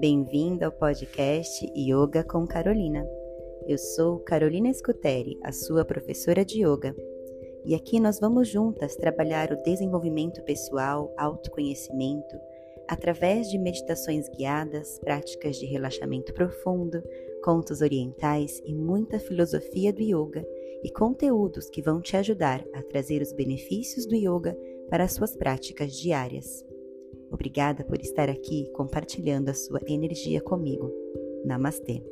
Bem-vinda ao podcast Yoga com Carolina. Eu sou Carolina Scuteri, a sua professora de yoga, e aqui nós vamos juntas trabalhar o desenvolvimento pessoal, autoconhecimento, através de meditações guiadas, práticas de relaxamento profundo, contos orientais e muita filosofia do yoga e conteúdos que vão te ajudar a trazer os benefícios do yoga para as suas práticas diárias. Obrigada por estar aqui compartilhando a sua energia comigo. Namastê!